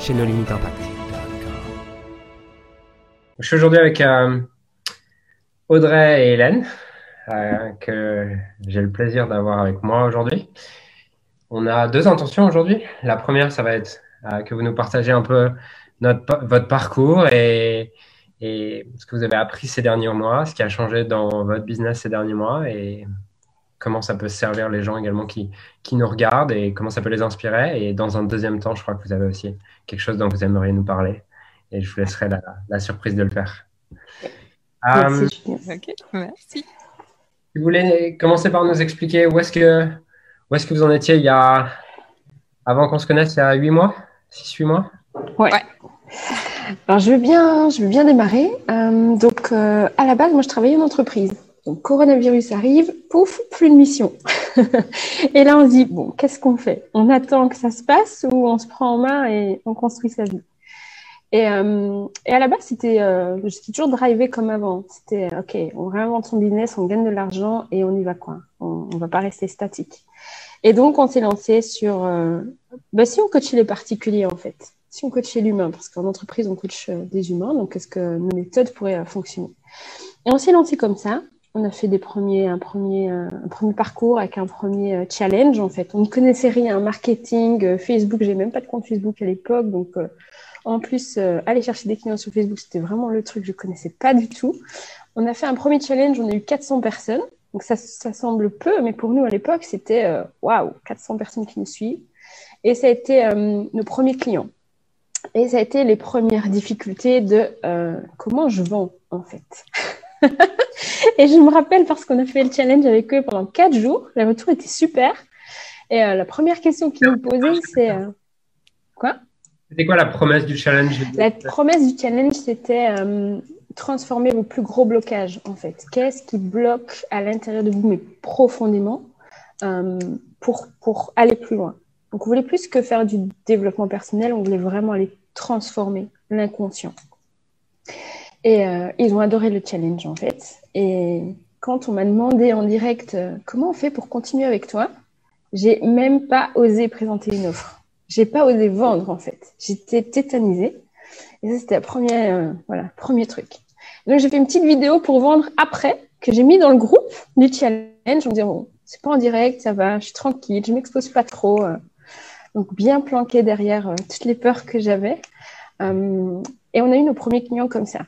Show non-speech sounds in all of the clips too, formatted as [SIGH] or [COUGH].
chez No Limit Impact. Je suis aujourd'hui avec euh, Audrey et Hélène, euh, que j'ai le plaisir d'avoir avec moi aujourd'hui. On a deux intentions aujourd'hui. La première, ça va être euh, que vous nous partagez un peu votre parcours et, ce que vous avez appris ces derniers mois, ce qui a changé dans votre business ces derniers mois comment ça peut servir les gens également qui, qui nous regardent et comment ça peut les inspirer. Et dans un deuxième temps, je crois que vous avez aussi quelque chose dont vous aimeriez nous parler. Et je vous laisserai la, la surprise de le faire. Merci. Um, merci. Vous voulez commencer par nous expliquer où est-ce que, où est-ce que vous en étiez il y a, avant qu'on se connaisse, il y a 8 mois 6-8 mois? Ouais. Alors, je veux bien, je veux bien démarrer. Euh, donc, euh, à la base, moi, je travaillais en entreprise. Donc, coronavirus arrive, pouf, plus de mission. [LAUGHS] et là, on se dit, bon, qu'est-ce qu'on fait? On attend que ça se passe ou on se prend en main et on construit sa vie? Et, euh, à la base, c'était, euh, j'étais toujours drivée comme avant. C'était, OK, on réinvente son business, on gagne de l'argent et on y va quoi. On ne va pas rester statique. Et donc, on s'est lancé sur, euh, bah, si on coachait les particuliers en fait, si on coachait l'humain, parce qu'en entreprise, on coach euh, des humains, donc est-ce que nos méthodes pourraient euh, fonctionner? Et on s'est lancé comme ça on a fait euh, un premier parcours avec un premier euh, challenge en fait. On ne connaissait rien, marketing, euh, Facebook, j'ai même pas de compte Facebook à l'époque, donc en plus aller chercher des clients sur Facebook, c'était vraiment le truc que je connaissais pas du tout. On a fait un premier challenge, on a eu 400 personnes, donc ça, ça semble peu, mais pour nous à l'époque c'était waouh, 400 personnes qui nous suivent, et ça a été nos premiers clients. Et ça a été les premières difficultés de comment je vends en fait. [LAUGHS] et je me rappelle parce qu'on a fait le challenge avec eux pendant quatre jours. Le retour était super. Et euh, la première question qu'ils nous posaient, c'est euh, quoi? C'était quoi la promesse du challenge? La promesse du challenge, c'était euh, transformer vos plus gros blocages, en fait. Qu'est-ce qui bloque à l'intérieur de vous, mais profondément, pour, pour aller plus loin? Donc, on voulait plus que faire du développement personnel, on voulait vraiment aller transformer l'inconscient. Et euh, ils ont adoré le challenge en fait. Et quand on m'a demandé en direct euh, comment on fait pour continuer avec toi, j'ai même pas osé présenter une offre. J'ai pas osé vendre en fait. J'étais tétanisée. Et ça c'était le premier, euh, voilà, premier truc. Donc j'ai fait une petite vidéo pour vendre après que j'ai mis dans le groupe du challenge en disant bon, c'est pas en direct, ça va, je suis tranquille, je m'expose pas trop. donc bien planqué derrière toutes les peurs que j'avais. et on a eu nos premiers clients comme ça.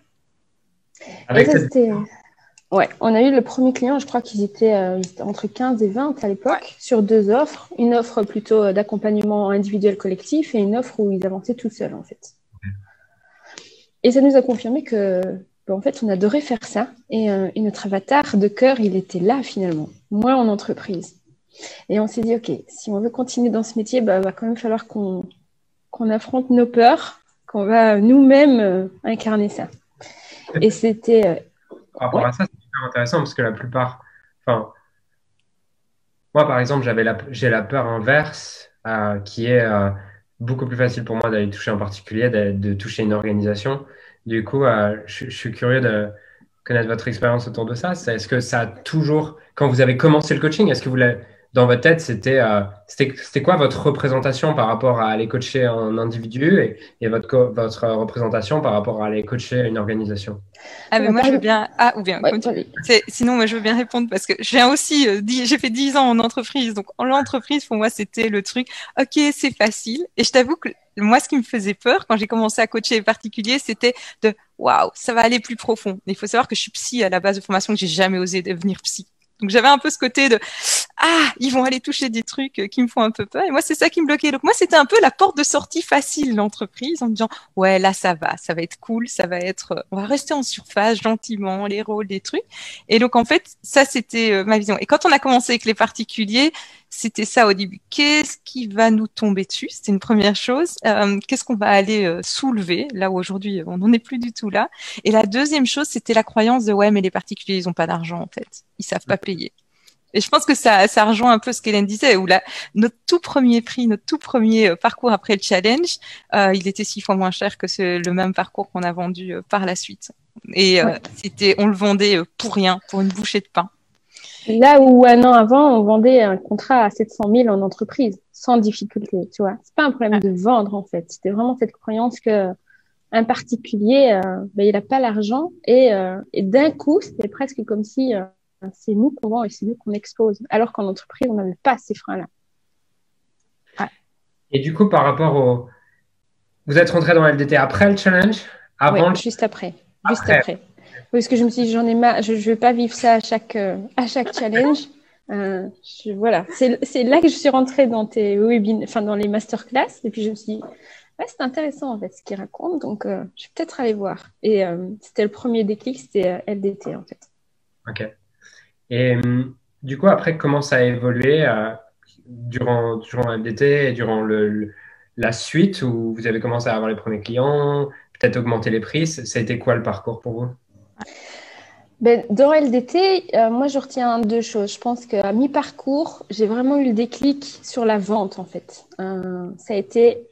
Ouais, on a eu le premier client, je crois qu'ils étaient, euh, entre 15 et 20 à l'époque, sur deux offres. Une offre plutôt euh, d'accompagnement individuel collectif et une offre où ils avançaient tout seuls, en fait. Et ça nous a confirmé que, ben, en fait, on adorait faire ça. Euh, et, notre avatar de cœur, il était là, finalement, moi en entreprise. Et on s'est dit, OK, si on veut continuer dans ce métier, il bah, va quand même falloir qu'on affronte nos peurs, qu'on va nous-mêmes incarner ça. Et c'était. Euh, par rapport à ça, c'est super intéressant parce que la plupart. Enfin, moi, par exemple, j'avais la, j'ai la peur inverse euh, qui est euh, beaucoup plus facile pour moi d'aller toucher un particulier, de, toucher une organisation. Du coup, je, je, suis curieux de connaître votre expérience autour de ça. Est-ce que ça a toujours, quand vous avez commencé le coaching, est-ce que vous l'avez dans votre tête, c'était euh, c'était quoi votre représentation par rapport à aller coacher un individu et, et votre, votre représentation par rapport à aller coacher une organisation? Ah, mais moi, je veux bien. Ah, ou bien. Sinon, moi, je veux bien répondre parce que j'ai aussi euh, j'ai fait 10 ans en entreprise. Donc, en entreprise, pour moi, c'était le truc, OK, c'est facile. Et je t'avoue que moi, ce qui me faisait peur quand j'ai commencé à coacher les particuliers, c'était de waouh, ça va aller plus profond. Il faut savoir que je suis psy à la base de formation, que j'ai jamais osé devenir psy. Donc j'avais un peu ce côté de ah ils vont aller toucher des trucs euh, qui me font un peu peur et moi c'est ça qui me bloquait. Donc moi c'était un peu la porte de sortie facile l'entreprise en me disant ouais là ça va, ça va être cool, ça va être euh, on va rester en surface gentiment les rôles des trucs et donc en fait ça c'était euh, ma vision. Et quand on a commencé avec les particuliers c'était ça au début. Qu'est-ce qui va nous tomber dessus? C'était une première chose. Euh, qu'est-ce qu'on va aller euh, soulever? Là où aujourd'hui on n'en est plus du tout là Et la deuxième chose, c'était la croyance de ouais, mais les particuliers ils ont pas d'argent en fait, ils savent pas payer. Et je pense que ça, ça rejoint un peu ce qu'Hélène disait, où là, notre tout premier prix, notre tout premier euh, parcours après le challenge, euh, il était six fois moins cher que ce, le même parcours qu'on a vendu par la suite. Et c'était, on le vendait pour rien, pour une bouchée de pain. Là où un an avant, on vendait un contrat à 700 000 en entreprise, sans difficulté, tu vois. C'est pas un problème de vendre, en fait. C'était vraiment cette croyance que un particulier, euh, ben, il n'a pas l'argent et, euh, et d'un coup, c'était presque comme si euh, c'est nous qu'on vend et c'est nous qu'on expose. Alors qu'en entreprise, on n'avait pas ces freins-là. Et du coup, par rapport au... Vous êtes rentré dans LDT après le challenge avant oui, juste après. Juste après. Parce que je me suis dit, j'en ai marre, je ne vais pas vivre ça à chaque, euh, à chaque challenge. Euh, voilà, c'est là que je suis rentrée dans tes webinaires, enfin dans les masterclass, et puis je me suis dit, c'est intéressant en fait ce qu'il raconte, donc euh, je vais peut-être aller voir. Et c'était le premier déclic, c'était LDT en fait. Ok. Et du coup, après, comment ça a évolué durant, durant LDT et durant le, la suite où vous avez commencé à avoir les premiers clients, peut-être augmenter les prix? Été quoi le parcours pour vous? Ben, dans LDT, euh, moi, je retiens deux choses. Je pense qu'à mi-parcours, j'ai vraiment eu le déclic sur la vente, en fait. Euh, ça a été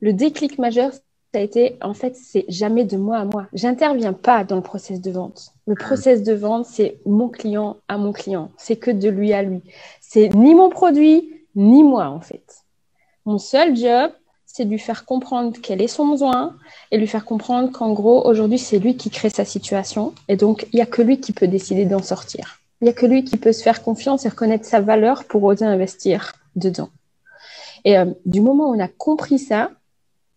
le déclic majeur. Ça a été, en fait, c'est jamais de moi à moi. J'interviens pas dans le process de vente. Le process de vente, c'est mon client à mon client. C'est que de lui à lui. C'est ni mon produit, ni moi, en fait. Mon seul job, c'est lui faire comprendre quel est son besoin et lui faire comprendre qu'en gros, aujourd'hui, c'est lui qui crée sa situation. Et donc, il n'y a que lui qui peut décider d'en sortir. Il n'y a que lui qui peut se faire confiance et reconnaître sa valeur pour oser investir dedans. Et euh, du moment où on a compris ça,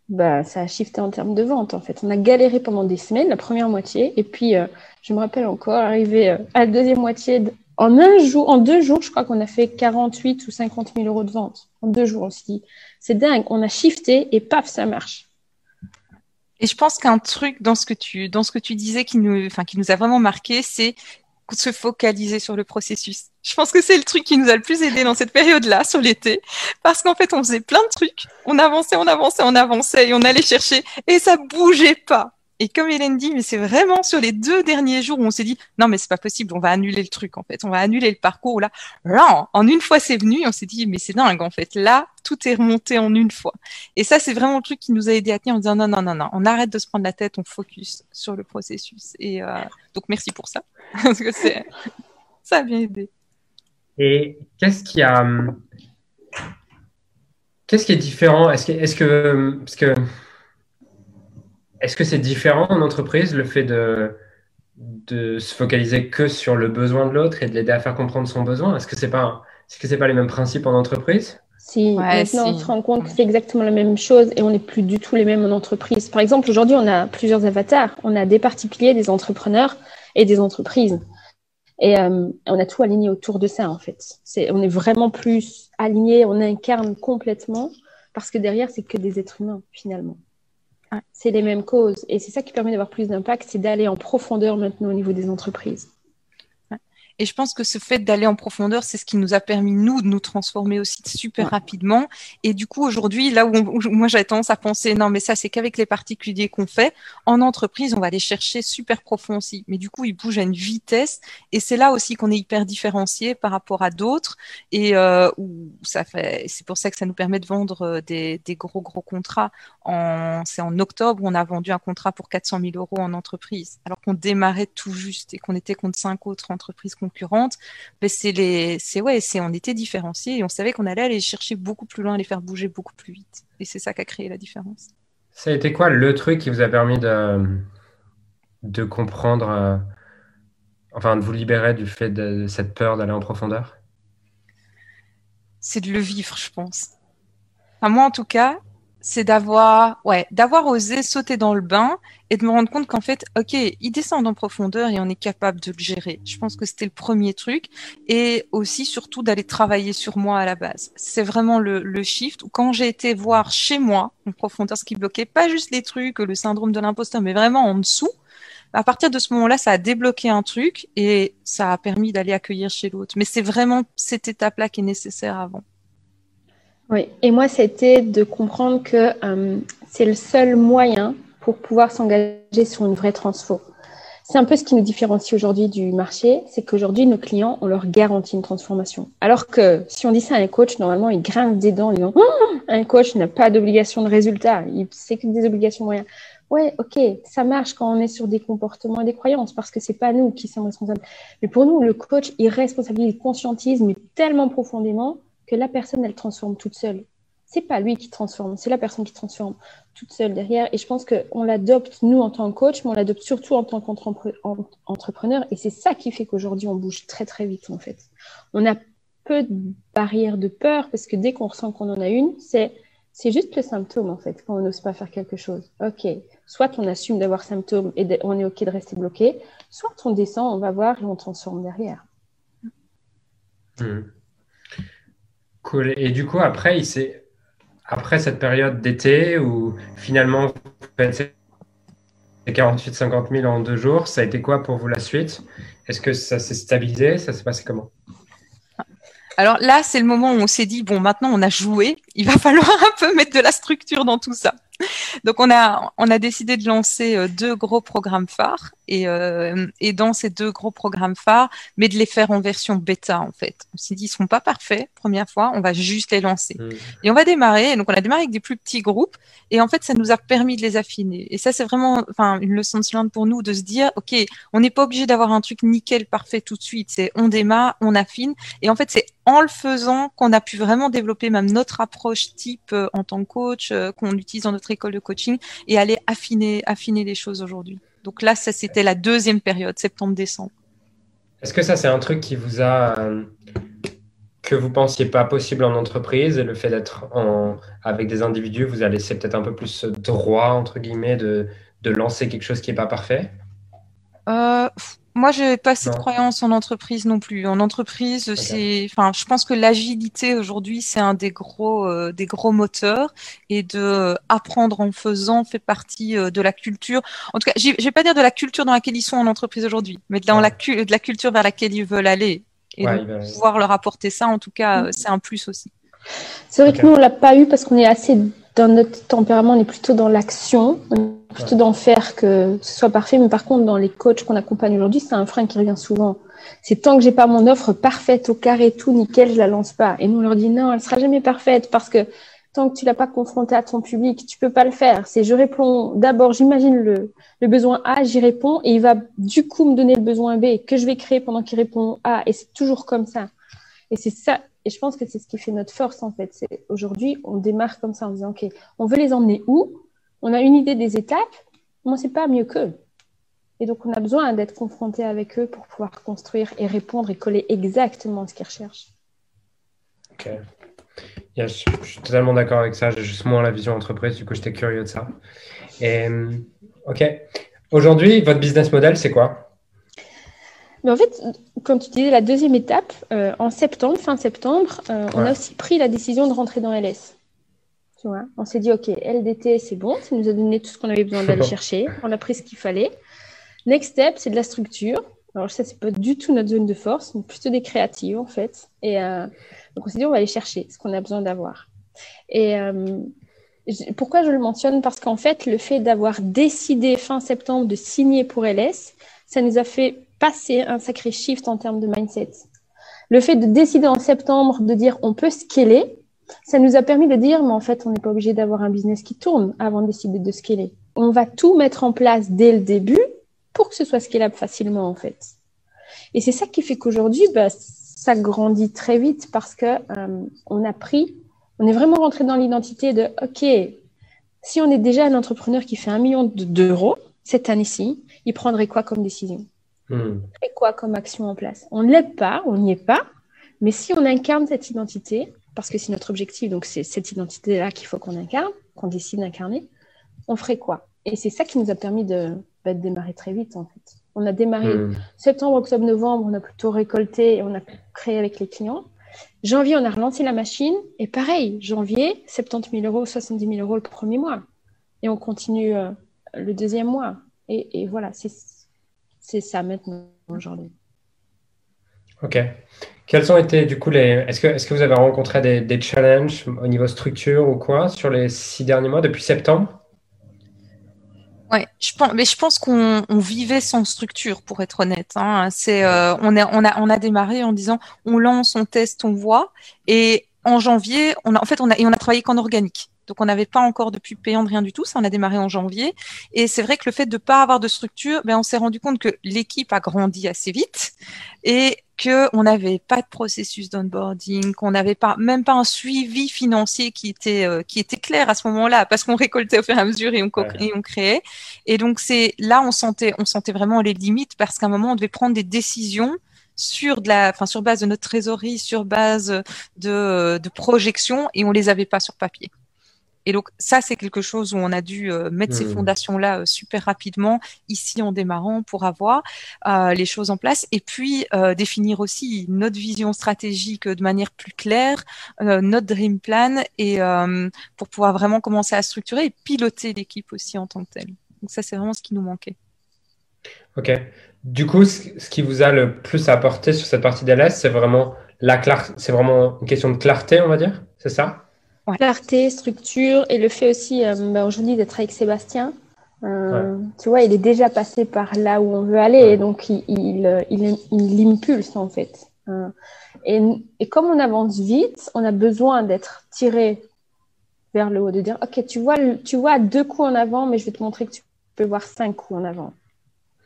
bah, ça a shifté en termes de vente, en fait. On a galéré pendant des semaines, la première moitié. Et puis, euh, je me rappelle encore, arrivé euh, à la deuxième moitié, en un jour, en deux jours, je crois qu'on a fait 48 ou 50 000 euros de vente. En deux jours, aussi c'est dingue. On a shifté et paf, ça marche. Et je pense qu'un truc dans ce que tu dans ce que tu disais qui nous enfin a vraiment marqué, c'est se focaliser sur le processus. Je pense que c'est le truc qui nous a le plus aidé dans cette période-là, sur l'été, parce qu'en fait, on faisait plein de trucs, on avançait, on avançait, on avançait, et on allait chercher, et ça bougeait pas. Et comme Hélène dit, mais c'est vraiment sur les deux derniers jours où on s'est dit non mais c'est pas possible, on va annuler le truc en fait, on va annuler le parcours. Là, en une fois c'est venu, on s'est dit mais c'est dingue en fait. Là, tout est remonté en une fois. Et ça c'est vraiment le truc qui nous a aidé à tenir en disant non non non non, on arrête de se prendre la tête, on focus sur le processus. Et euh, donc merci pour ça [LAUGHS] parce que c'est ça a bien aidé. Et qu'est-ce qui a qu'est-ce qui est différent? Est-ce est-ce que parce que est-ce que c'est différent en entreprise, le fait de, de se focaliser que sur le besoin de l'autre et de l'aider à faire comprendre son besoin? Est-ce que ce n'est pas, est -ce pas les mêmes principes en entreprise? Si, maintenant on se rend compte que c'est exactement la même chose et on n'est plus du tout les mêmes en entreprise. Par exemple, aujourd'hui, on a plusieurs avatars. On a des particuliers, des entrepreneurs et des entreprises. Et euh, on a tout aligné autour de ça, en fait. On est vraiment plus aligné, on incarne complètement parce que derrière, c'est que des êtres humains, finalement. C'est les mêmes causes. Et c'est ça qui permet d'avoir plus d'impact, c'est d'aller en profondeur maintenant au niveau des entreprises. Et je pense que ce fait d'aller en profondeur, c'est ce qui nous a permis, nous, de nous transformer aussi super rapidement. Et du coup, aujourd'hui, là où, moi j'avais tendance à penser, non, mais ça, c'est qu'avec les particuliers qu'on fait, en entreprise, on va aller chercher super profond aussi. Mais du coup, ils bougent à une vitesse. Et c'est là aussi qu'on est hyper différencié par rapport à d'autres. Et euh, où ça fait, c'est pour ça que ça nous permet de vendre euh, des, des gros, gros contrats. En, c'est en octobre, on a vendu un contrat pour 400 000 euros en entreprise. Alors qu'on démarrait tout juste et qu'on était contre cinq autres entreprises concurrentes, mais c'est les, c'est ouais, c'est on était différenciés et on savait qu'on allait aller chercher beaucoup plus loin, les faire bouger beaucoup plus vite. Et c'est ça qui a créé la différence. Ça a été quoi le truc qui vous a permis de, de comprendre, euh, enfin de vous libérer du fait de cette peur d'aller en profondeur? C'est de le vivre, je pense. Enfin, moi, en tout cas, c'est d'avoir, ouais, d'avoir osé sauter dans le bain et de me rendre compte qu'en fait, ok, ils descendent en profondeur et on est capable de le gérer. Je pense que c'était le premier truc et aussi surtout d'aller travailler sur moi à la base. C'est vraiment le, le shift où quand j'ai été voir chez moi en profondeur ce qui bloquait, pas juste les trucs, le syndrome de l'imposteur, mais vraiment en dessous. à partir de ce moment-là, ça a débloqué un truc et ça a permis d'aller accueillir chez l'autre. Mais c'est vraiment cette étape-là qui est nécessaire avant. Oui, et moi, c'était de comprendre que euh, c'est le seul moyen pour pouvoir s'engager sur une vraie transfo. C'est un peu ce qui nous différencie aujourd'hui du marché, c'est qu'aujourd'hui, nos clients, on leur garantit une transformation. Alors que si on dit ça à un coach, normalement, il grince des dents en disant oh, un coach n'a pas d'obligation de résultat, il c'est que des obligations moyennes. Ouais, ok, ça marche quand on est sur des comportements et des croyances parce que c'est pas nous qui sommes responsables. Mais pour nous, le coach, il responsabilise, il conscientise, mais tellement profondément que la personne, elle transforme toute seule. C'est pas lui qui transforme, c'est la personne qui transforme toute seule derrière. Et je pense qu'on l'adopte, nous, en tant que coach, mais on l'adopte surtout en tant qu'entrepreneur. Et c'est ça qui fait qu'aujourd'hui, on bouge très, très vite, en fait. On a peu de barrières de peur parce que dès qu'on ressent qu'on en a une, c'est, c'est juste le symptôme, en fait, quand on n'ose pas faire quelque chose. OK. Soit on assume d'avoir symptômes et on est OK de rester bloqué, soit on descend, on va voir et on transforme derrière. Hmm. Cool. Et du coup, après, il s'est après cette période d'été où finalement vous faites 48-50 000 en deux jours, ça a été quoi pour vous la suite? Est-ce que ça s'est stabilisé? Ça s'est passé comment? Alors là, c'est le moment où on s'est dit, bon, maintenant on a joué, il va falloir [LAUGHS] un peu mettre de la structure dans tout ça. Donc on a on a décidé de lancer euh, deux gros programmes phares et euh, et dans ces deux gros programmes phares, mais de les faire en version bêta en fait. On s'est dit ils sont pas parfaits première fois, on va juste les lancer mmh. et on va démarrer. donc on a démarré avec des plus petits groupes et en fait ça nous a permis de les affiner. Et ça c'est vraiment enfin une leçon de pour nous de se dire ok on n'est pas obligé d'avoir un truc nickel parfait tout de suite. C'est on démarre, on affine et en fait c'est en le faisant qu'on a pu vraiment développer même notre approche type euh, en tant que coach qu'on utilise dans notre école de coaching et aller affiner, affiner les choses aujourd'hui. Donc là, ça c'était la deuxième période, septembre-décembre. Est-ce que ça c'est un truc qui vous a euh, que vous pensiez pas possible en entreprise et le fait d'être en, avec des individus vous a laissé peut-être un peu plus droit entre guillemets de, de lancer quelque chose qui n'est pas parfait? Euh, moi, j'ai pas cette croyance en entreprise non plus. En entreprise, c'est, enfin, je pense que l'agilité aujourd'hui, c'est un des gros, euh, des gros moteurs, et de euh, apprendre en faisant fait partie euh, de la culture. En tout cas, je vais pas dire de la culture dans laquelle ils sont en entreprise aujourd'hui, mais dans la, de la culture vers laquelle ils veulent aller, et de pouvoir leur apporter ça. En tout cas, mm. c'est un plus aussi. C'est vrai que nous, on l'a pas eu parce qu'on est assez dans notre tempérament, on est plutôt dans l'action, plutôt d'en faire que ce soit parfait. Mais par contre, dans les coachs qu'on accompagne aujourd'hui, c'est un frein qui revient souvent. C'est tant que j'ai pas mon offre parfaite au carré, tout nickel, je la lance pas. Et nous, on leur dit non, elle sera jamais parfaite parce que tant que tu l'as pas confrontée à ton public, tu peux pas le faire. C'est je réponds d'abord, j'imagine le, le besoin A, j'y réponds et il va du coup me donner le besoin B que je vais créer pendant qu'il répond A. Et c'est toujours comme ça. Et c'est ça, et je pense que c'est ce qui fait notre force, en fait. C'est aujourd'hui, on démarre comme ça en disant, OK, on veut les emmener où? On a une idée des étapes, mais on ne sait pas mieux qu'eux. Et donc, on a besoin d'être confronté avec eux pour pouvoir construire et répondre et coller exactement ce qu'ils recherchent. OK. je, suis totalement d'accord avec ça. J'ai juste moins la vision entreprise. Du coup, j'étais curieux de ça. Et, OK. Aujourd'hui, votre business model, c'est quoi? Mais en fait, comme tu disais, la deuxième étape, euh, en septembre, fin septembre, euh, on a aussi pris la décision de rentrer dans LS. Tu vois, on s'est dit, OK, LDT, c'est bon, ça nous a donné tout ce qu'on avait besoin d'aller [LAUGHS] chercher. On a pris ce qu'il fallait. Next step, c'est de la structure. Alors, ça, c'est pas du tout notre zone de force, mais plutôt des créatives, en fait. Et euh, donc, on s'est dit, on va aller chercher ce qu'on a besoin d'avoir. Et pourquoi je le mentionne? Parce qu'en fait, le fait d'avoir décidé fin septembre de signer pour LS, ça nous a fait passer un sacré shift en termes de mindset. Le fait de décider en septembre de dire on peut scaler, ça nous a permis de dire mais en fait on n'est pas obligé d'avoir un business qui tourne avant de décider de scaler. On va tout mettre en place dès le début pour que ce soit scalable facilement en fait. Et c'est ça qui fait qu'aujourd'hui bah, ça grandit très vite parce que euh, on a pris, on est vraiment rentré dans l'identité de ok si on est déjà un entrepreneur qui fait un million d'euros cette année-ci, il prendrait quoi comme décision? Hmm. Et quoi comme action en place? On ne l'aide pas, on n'y est pas, mais si on incarne cette identité, parce que c'est notre objectif, donc c'est cette identité-là qu'il faut qu'on incarne, qu'on décide d'incarner, on ferait quoi? Et c'est ça qui nous a permis de, bah, démarrer très vite, en fait. On a démarré hmm. septembre, octobre, novembre, on a plutôt récolté et on a créé avec les clients. Janvier, on a relancé la machine et pareil, janvier, 70 000 euros, 70 000 euros le premier mois. Et on continue euh, le deuxième mois. Et, et voilà, c'est c'est ça maintenant aujourd'hui. Ok. Quels ont été du coup les. Est-ce que, est que vous avez rencontré des, des, challenges au niveau structure ou quoi sur les six derniers mois depuis septembre? Ouais, je pense, mais je pense qu'on vivait sans structure, pour être honnête. Hein. C'est, euh, on, a, on, a, on a démarré en disant on lance, on teste, on voit. Et en janvier, on a, en fait, on a, et on a travaillé qu'en organique. Donc, on n'avait pas encore de pub payante, rien du tout. Ça, on a démarré en janvier. Et c'est vrai que le fait de ne pas avoir de structure, ben, on s'est rendu compte que l'équipe a grandi assez vite et qu'on n'avait pas de processus d'onboarding, qu'on n'avait pas, même pas un suivi financier qui était, euh, qui était clair à ce moment-là, parce qu'on récoltait au fur et à mesure et on, et on créait. Et donc, c'est là, on sentait, on sentait vraiment les limites parce qu'à un moment, on devait prendre des décisions sur de la, enfin, sur base de notre trésorerie, sur base de, de projections et on les avait pas sur papier. Et donc ça, c'est quelque chose où on a dû euh, mettre ces mmh. fondations-là euh, super rapidement ici en démarrant pour avoir euh, les choses en place et puis définir aussi notre vision stratégique de manière plus claire, notre dream plan et pour pouvoir vraiment commencer à structurer et piloter l'équipe aussi en tant que telle. Donc ça, c'est vraiment ce qui nous manquait. Ok. Du coup, ce qui vous a le plus apporté sur cette partie d'LS, c'est vraiment la c'est vraiment une question de clarté, on va dire, c'est ça? Clarté, structure et le fait aussi euh, bah, aujourd'hui d'être avec Sébastien. Euh, tu vois, il est déjà passé par là où on veut aller et donc il, il, il, impulse en fait. Euh, et, et, comme on avance vite, on a besoin d'être tiré vers le haut, de dire ok, tu vois, tu vois deux coups en avant, mais je vais te montrer que tu peux voir cinq coups en avant.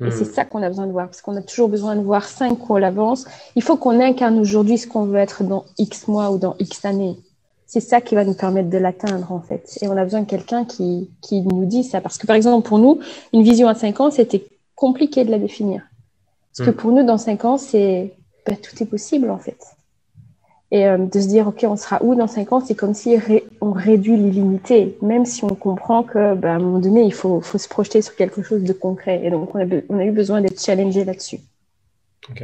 Et c'est hmm. ça qu'on a besoin de voir, parce qu'on a toujours besoin de voir cinq coups à l'avance. Il faut qu'on incarne aujourd'hui ce qu'on veut être dans X mois ou dans X années c'est ça qui va nous permettre de l'atteindre en fait. Et on a besoin de quelqu'un qui, qui nous dit ça. Parce que par exemple, pour nous, une vision à 5 ans, c'était compliqué de la définir. Parce que hmm. pour nous, dans 5 ans, c'est bah, tout est possible en fait. Et euh, de se dire, OK, on sera où dans 5 ans, c'est comme si on réduit l'illimité, même si on comprend que bah, à un moment donné, il faut, faut, se projeter sur quelque chose de concret. Et donc, on a, on a eu besoin d'être challengé là-dessus. OK.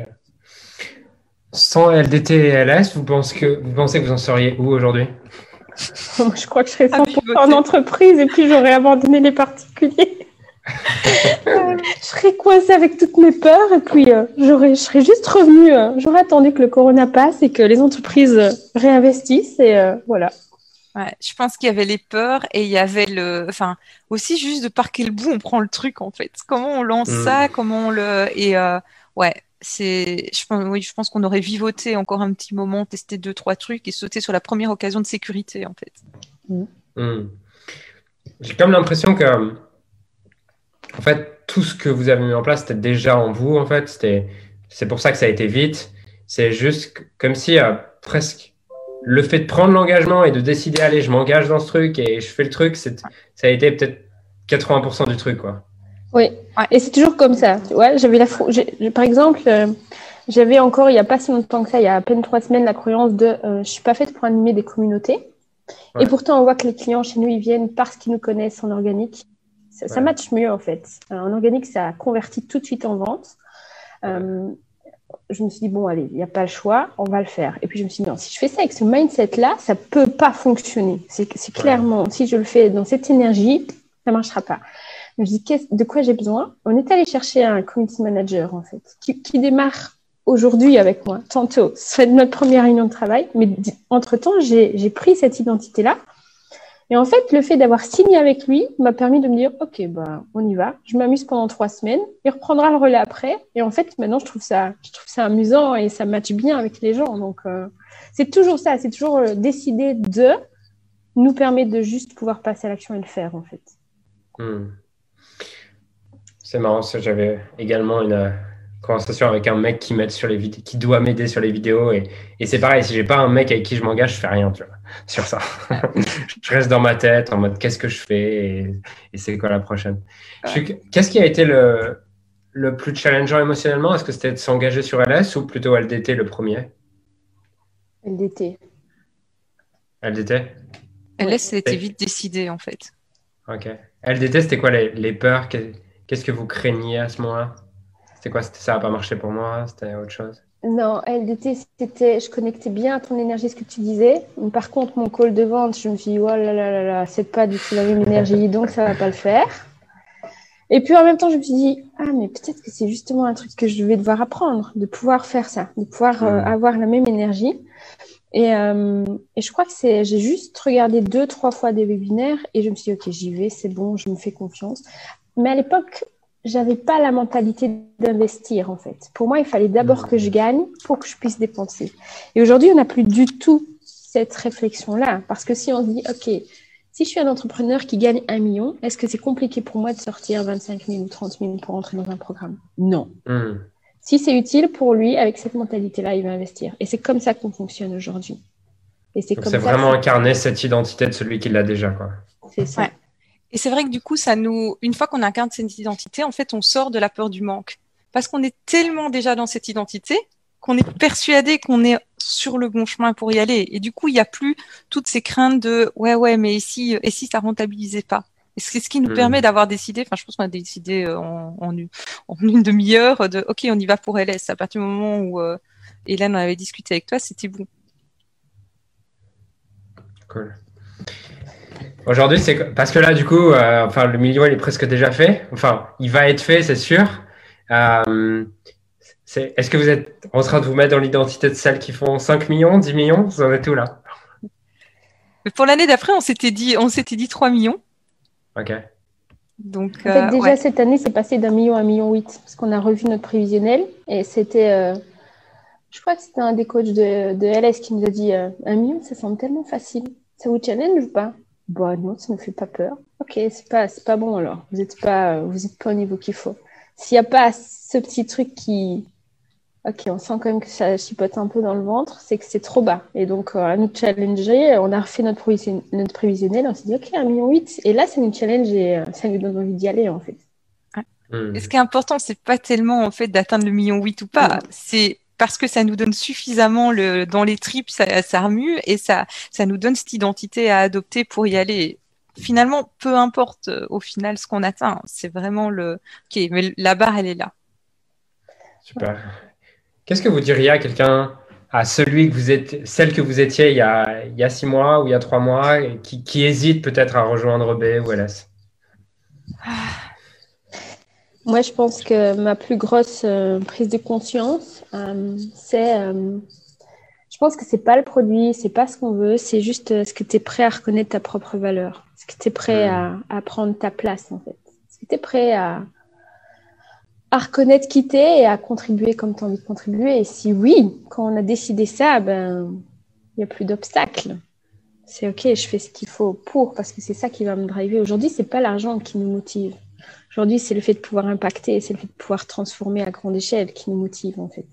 Sans LDT et LS, vous pensez que vous, pensez que vous en seriez où aujourd'hui? [LAUGHS] Je crois que je serais 100% ah, en entreprise et puis j'aurais abandonné les particuliers. [LAUGHS] je serais coincée avec toutes mes peurs et puis euh, j'aurais, je serais juste revenue. Euh, j'aurais attendu que le corona passe et que les entreprises réinvestissent et euh, voilà. Ouais, je pense qu'il y avait les peurs et il y avait le, enfin, aussi juste de par quel bout on prend le truc en fait. Comment on lance mm. ça, comment on le, et ouais, c'est, je pense, oui, je pense qu'on aurait vivoté encore un petit moment, testé deux, trois trucs et sauté sur la première occasion de sécurité, en fait. Mm. Mm. J'ai comme l'impression que, en fait, tout ce que vous avez mis en place, c'était déjà en vous, en fait. C'était, c'est pour ça que ça a été vite. C'est juste comme si presque le fait de prendre l'engagement et de décider, allez, je m'engage dans ce truc et je fais le truc, ça a été peut-être 80% du truc, quoi. Oui, et c'est toujours comme ça. Ouais, j'avais la par exemple, euh, j'avais encore il n'y a pas si longtemps que ça, il y a à peine trois semaines, la croyance de euh, je suis pas faite pour animer des communautés. Et pourtant, on voit que les clients chez nous, ils viennent parce qu'ils nous connaissent en organique. Ça, ça match mieux en fait. Euh, en organique, ça convertit tout de suite en vente. je me suis dit, bon, allez, il n'y a pas le choix, on va le faire. Et puis je me suis dit, non, si je fais ça avec ce mindset-là, ça peut pas fonctionner. C'est clairement, si je le fais dans cette énergie, ça marchera pas. Je me dis, de quoi j'ai besoin? On est allé chercher un community manager, en fait, qui, démarre aujourd'hui avec moi, tantôt. C'est notre première réunion de travail, mais entre-temps, j'ai pris cette identité-là. Et en fait, le fait d'avoir signé avec lui m'a permis de me dire, OK, bah, on y va. Je m'amuse pendant trois semaines. Il reprendra le relais après. Et en fait, maintenant, je trouve ça, je trouve ça amusant et ça matche bien avec les gens. Donc, euh, c'est toujours ça. C'est toujours euh, décider de nous permet de juste pouvoir passer à l'action et le faire, en fait. Hmm. C'est marrant, j'avais également une euh, conversation avec un mec qui m'aide sur les vidéos, qui doit m'aider sur les vidéos et, et c'est pareil, si j'ai pas un mec avec qui je m'engage, je fais rien, tu vois, [LAUGHS] sur ça. je reste dans ma tête en mode qu'est-ce que je fais et, c'est quoi la prochaine? Qu'est-ce qui a été le, le plus challengeant émotionnellement? Est-ce que c'était de s'engager sur LS ou plutôt LDT le premier? LDT. LDT LS, c'était vite décidé en fait. Ok. LDT, c'était quoi les, les peurs? Qu'est-ce que vous craigniez à ce moment-là? C'était quoi? Ça n'a pas marché pour moi? C'était autre chose? Non, LDT, c'était. Je connectais bien à ton énergie, ce que tu disais. Par contre, mon call de vente, je me suis dit, oh là là là là, c'est pas du tout la même énergie, [LAUGHS] donc ça va pas le faire. Et puis en même temps, je me suis dit, ah, mais peut-être que c'est justement un truc que je vais devoir apprendre, de pouvoir faire ça, de pouvoir euh, Mm. avoir la même énergie. Et, euh, et je crois que c'est, j'ai juste regardé deux, trois fois des webinaires et je me suis dit, ok, j'y vais, c'est bon, je me fais confiance. Mais à l'époque, j'avais pas la mentalité d'investir en fait. Pour moi, il fallait d'abord que je gagne pour que je puisse dépenser. Et aujourd'hui, on n'a plus du tout cette réflexion-là. Parce que si on se dit, OK, si je suis un entrepreneur qui gagne un million, est-ce que c'est compliqué pour moi de sortir 25 000 ou 30 000 pour entrer dans un programme? Non. Hmm. Si c'est utile pour lui, avec cette mentalité-là, il va investir. Et c'est comme ça qu'on fonctionne aujourd'hui. Et c'est ça vraiment incarner cette identité de celui qui l'a déjà. Quoi. c'est ça. Ouais. Et c'est vrai que du coup, ça nous, une fois qu'on incarne cette identité, en fait, on sort de la peur du manque. Parce qu'on est tellement déjà dans cette identité qu'on est persuadé qu'on est sur le bon chemin pour y aller. Et du coup, il n'y a plus toutes ces craintes de ouais, ouais, mais si, et si ça rentabilisait pas? Et c'est ce qui nous Hmm. permet d'avoir décidé, enfin, je pense qu'on a décidé euh, en, en, une- en une demi-heure de OK, on y va pour LS. À partir du moment où euh, Hélène en avait discuté avec toi, c'était bon. Cool. Aujourd'hui, c'est parce que là, du coup, euh, enfin, le million, il est presque déjà fait. Enfin, il va être fait, c'est sûr. Euh, c'est- Est-ce que vous êtes en train de vous mettre dans l'identité de celles qui font 5 millions, 10 millions? Vous en êtes où là? Pour l'année d'après, on s'était dit, on s'était dit 3 millions. Ok. Donc, En fait, euh, déjà, ouais. cette année, c'est passé d'un million à un million huit, parce qu'on a revu notre prévisionnel. Et c'était, euh, je crois que c'était un des coachs de, de LS qui nous a dit euh, un million, ça semble tellement facile. Ça vous challenge ou pas? Bon, non, ça ne me fait pas peur. Ok, c'est pas, c'est pas bon alors. Vous n'êtes pas, vous êtes pas au niveau qu'il faut. S'il n'y a pas ce petit truc qui, ok, on sent quand même que ça chipote un peu dans le ventre, c'est que c'est trop bas. Et donc, euh, à nous challenger, on a refait notre, prévision- notre prévisionnel, on s'est dit, ok, un million huit. Et là, ça nous challenge et euh, ça nous donne envie d'y aller, en fait. Hmm. Et ce qui est important, c'est pas tellement en fait d'atteindre le million huit ou pas, Non. c'est parce que ça nous donne suffisamment le dans les tripes, ça, ça remue et ça ça nous donne cette identité à adopter pour y aller. Finalement, peu importe euh, au final ce qu'on atteint, c'est vraiment le ok, mais la barre elle est là. Super. Qu'est-ce que vous diriez à quelqu'un, à celui que vous êtes, celle que vous étiez il y a, il y a six mois ou il y a trois mois, qui, qui hésite peut-être à rejoindre B ou LS Moi, je pense que ma plus grosse euh, prise de conscience, euh, c'est, euh, je pense que c'est pas le produit, c'est pas ce qu'on veut, c'est juste ce que tu es prêt à reconnaître ta propre valeur, ce que tu es prêt à, à prendre ta place en fait, ce que tu es prêt à, à reconnaître qui t'es et à contribuer comme tu as envie de contribuer. Et si oui, quand on a décidé ça, ben il n'y a plus d'obstacles. C'est ok, je fais ce qu'il faut pour, parce que c'est ça qui va me driver. Aujourd'hui, c'est pas l'argent qui nous motive. Aujourd'hui, c'est le fait de pouvoir impacter, c'est le fait de pouvoir transformer à grande échelle qui nous motive en fait.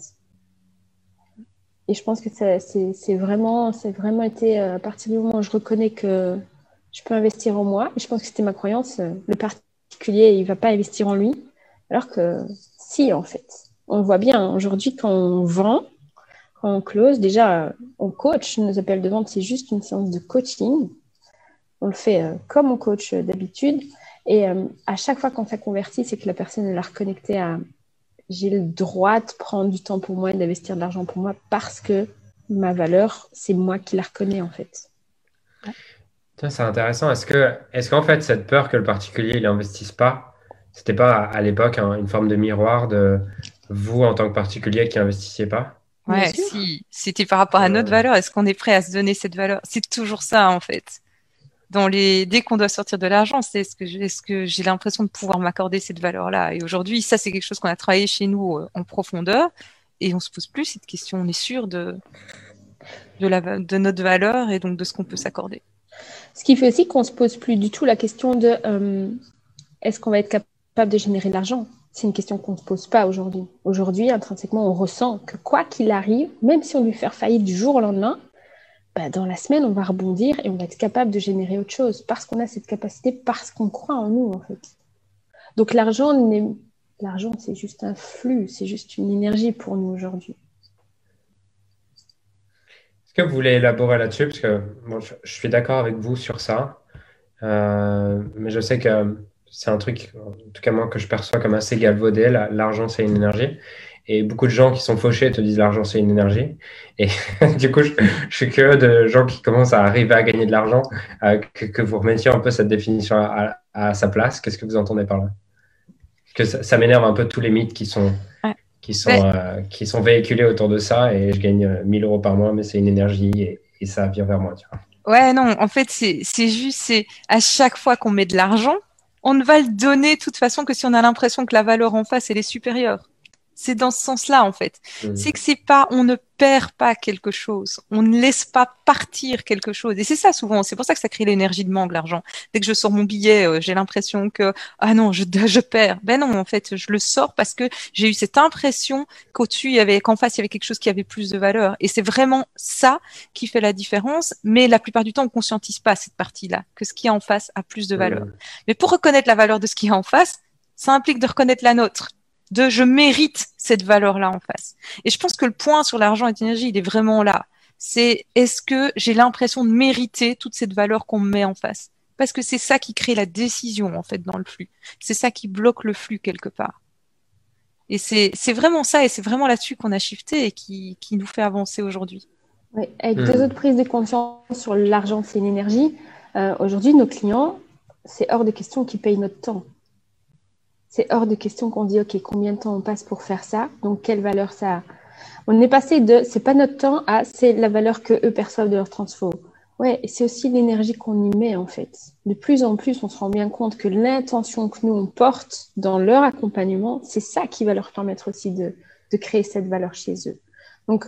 Et je pense que c'est vraiment, c'est vraiment été euh, à partir du moment où je reconnais que je peux investir en moi. Je pense que c'était ma croyance. euh, Le particulier, il va pas investir en lui, alors que si en fait. On voit bien aujourd'hui quand on vend, quand on close, déjà on coach. Nos appels de vente, c'est juste une séance de coaching. On le fait euh, comme on coach d'habitude. Et euh, à chaque fois quand ça convertit, c'est que la personne elle a reconnecté à j'ai le droit de prendre du temps pour moi et d'investir de l'argent pour moi parce que ma valeur, c'est moi qui la reconnais en fait. Tiens, C'est intéressant. Est-ce que, est-ce qu'en fait, cette peur que le particulier il investisse pas, c'était pas à, l'époque hein, une forme de miroir de vous en tant que particulier qui investissiez pas? Ouais, si c'était par rapport à notre Euh. valeur, est-ce qu'on est prêt à se donner cette valeur? C'est toujours ça en fait. Dès qu'on doit sortir de l'argent, c'est est-ce que j'ai est-ce que j'ai l'impression de pouvoir m'accorder cette valeur-là Et aujourd'hui, ça c'est quelque chose qu'on a travaillé chez nous euh, en profondeur et on se pose plus cette question. On est sûr de notre valeur et donc de ce qu'on peut s'accorder. Ce qui fait aussi qu'on se pose plus du tout la question de euh, est-ce qu'on va être capable de générer de l'argent? C'est une question qu'on ne se pose pas aujourd'hui. Aujourd'hui, intrinsèquement, on ressent que quoi qu'il arrive, même si on lui fait faillite du jour au lendemain, bah, dans la semaine, on va rebondir et on va être capable de générer autre chose parce qu'on a cette capacité, parce qu'on croit en nous, en fait. Donc l'argent, l'argent, c'est juste un flux, c'est juste une énergie pour nous aujourd'hui. Est-ce que vous voulez élaborer là-dessus? Parce que je, suis d'accord avec vous sur ça, Euh, mais je sais que c'est un truc, en tout cas moi, que je perçois comme assez galvaudé. La- L'argent, c'est une énergie. Et beaucoup de gens qui sont fauchés te disent l'argent, c'est une énergie. Et [LAUGHS] du coup, je, je suis curieux de gens qui commencent à arriver à gagner de l'argent, euh, que, que vous remettiez un peu cette définition à, à- à sa place. Qu'est-ce que vous entendez par là? que ça, m'énerve un peu tous les mythes qui sont, qui, sont, euh, qui sont véhiculés autour de ça et je gagne 1000 euros par mois, mais c'est une énergie et, ça vient vers moi. Tu vois. Ouais, non, en fait, c'est juste, c'est à chaque fois qu'on met de l'argent, on ne va le donner de toute façon que si on a l'impression que la valeur en face, elle est supérieure. C'est dans ce sens-là, en fait. Mmh. C'est que c'est pas, on ne perd pas quelque chose. On ne laisse pas partir quelque chose. Et c'est ça souvent. C'est pour ça que ça crée l'énergie de manque, l'argent. Dès que je sors mon billet, euh, j'ai l'impression que, ah non, je, [LAUGHS] je perds. Ben non, en fait, je le sors parce que j'ai eu cette impression qu'au-dessus, il y avait, qu'en face, il y avait quelque chose qui avait plus de valeur. Et c'est vraiment ça qui fait la différence. Mais la plupart du temps, on conscientise pas cette partie-là, que ce qui est en face a plus de valeur. Mmh. Mais pour reconnaître la valeur de ce qui est en face, ça implique de reconnaître la nôtre de je mérite cette valeur-là en face. Et je pense que le point sur l'argent et l'énergie, il est vraiment là. C'est est-ce que j'ai l'impression de mériter toute cette valeur qu'on me met en face? Parce que c'est ça qui crée la décision en fait dans le flux. C'est ça qui bloque le flux quelque part. Et c'est vraiment ça, et c'est vraiment là-dessus qu'on a shifté et qui, qui, nous fait avancer aujourd'hui. Oui, avec deux hmm. autres prises de conscience sur l'argent, c'est l'énergie. Euh, aujourd'hui, nos clients, c'est hors de question qu'ils payent notre temps c'est hors de question qu'on dit, OK, combien de temps on passe pour faire ça? Donc, quelle valeur ça a? On est passé de, c'est pas notre temps à, c'est la valeur que eux perçoivent de leur transfo. Ouais, c'est aussi l'énergie qu'on y met, en fait. De plus en plus, on se rend bien compte que l'intention que nous, on porte dans leur accompagnement, c'est ça qui va leur permettre aussi de, de créer cette valeur chez eux. Donc,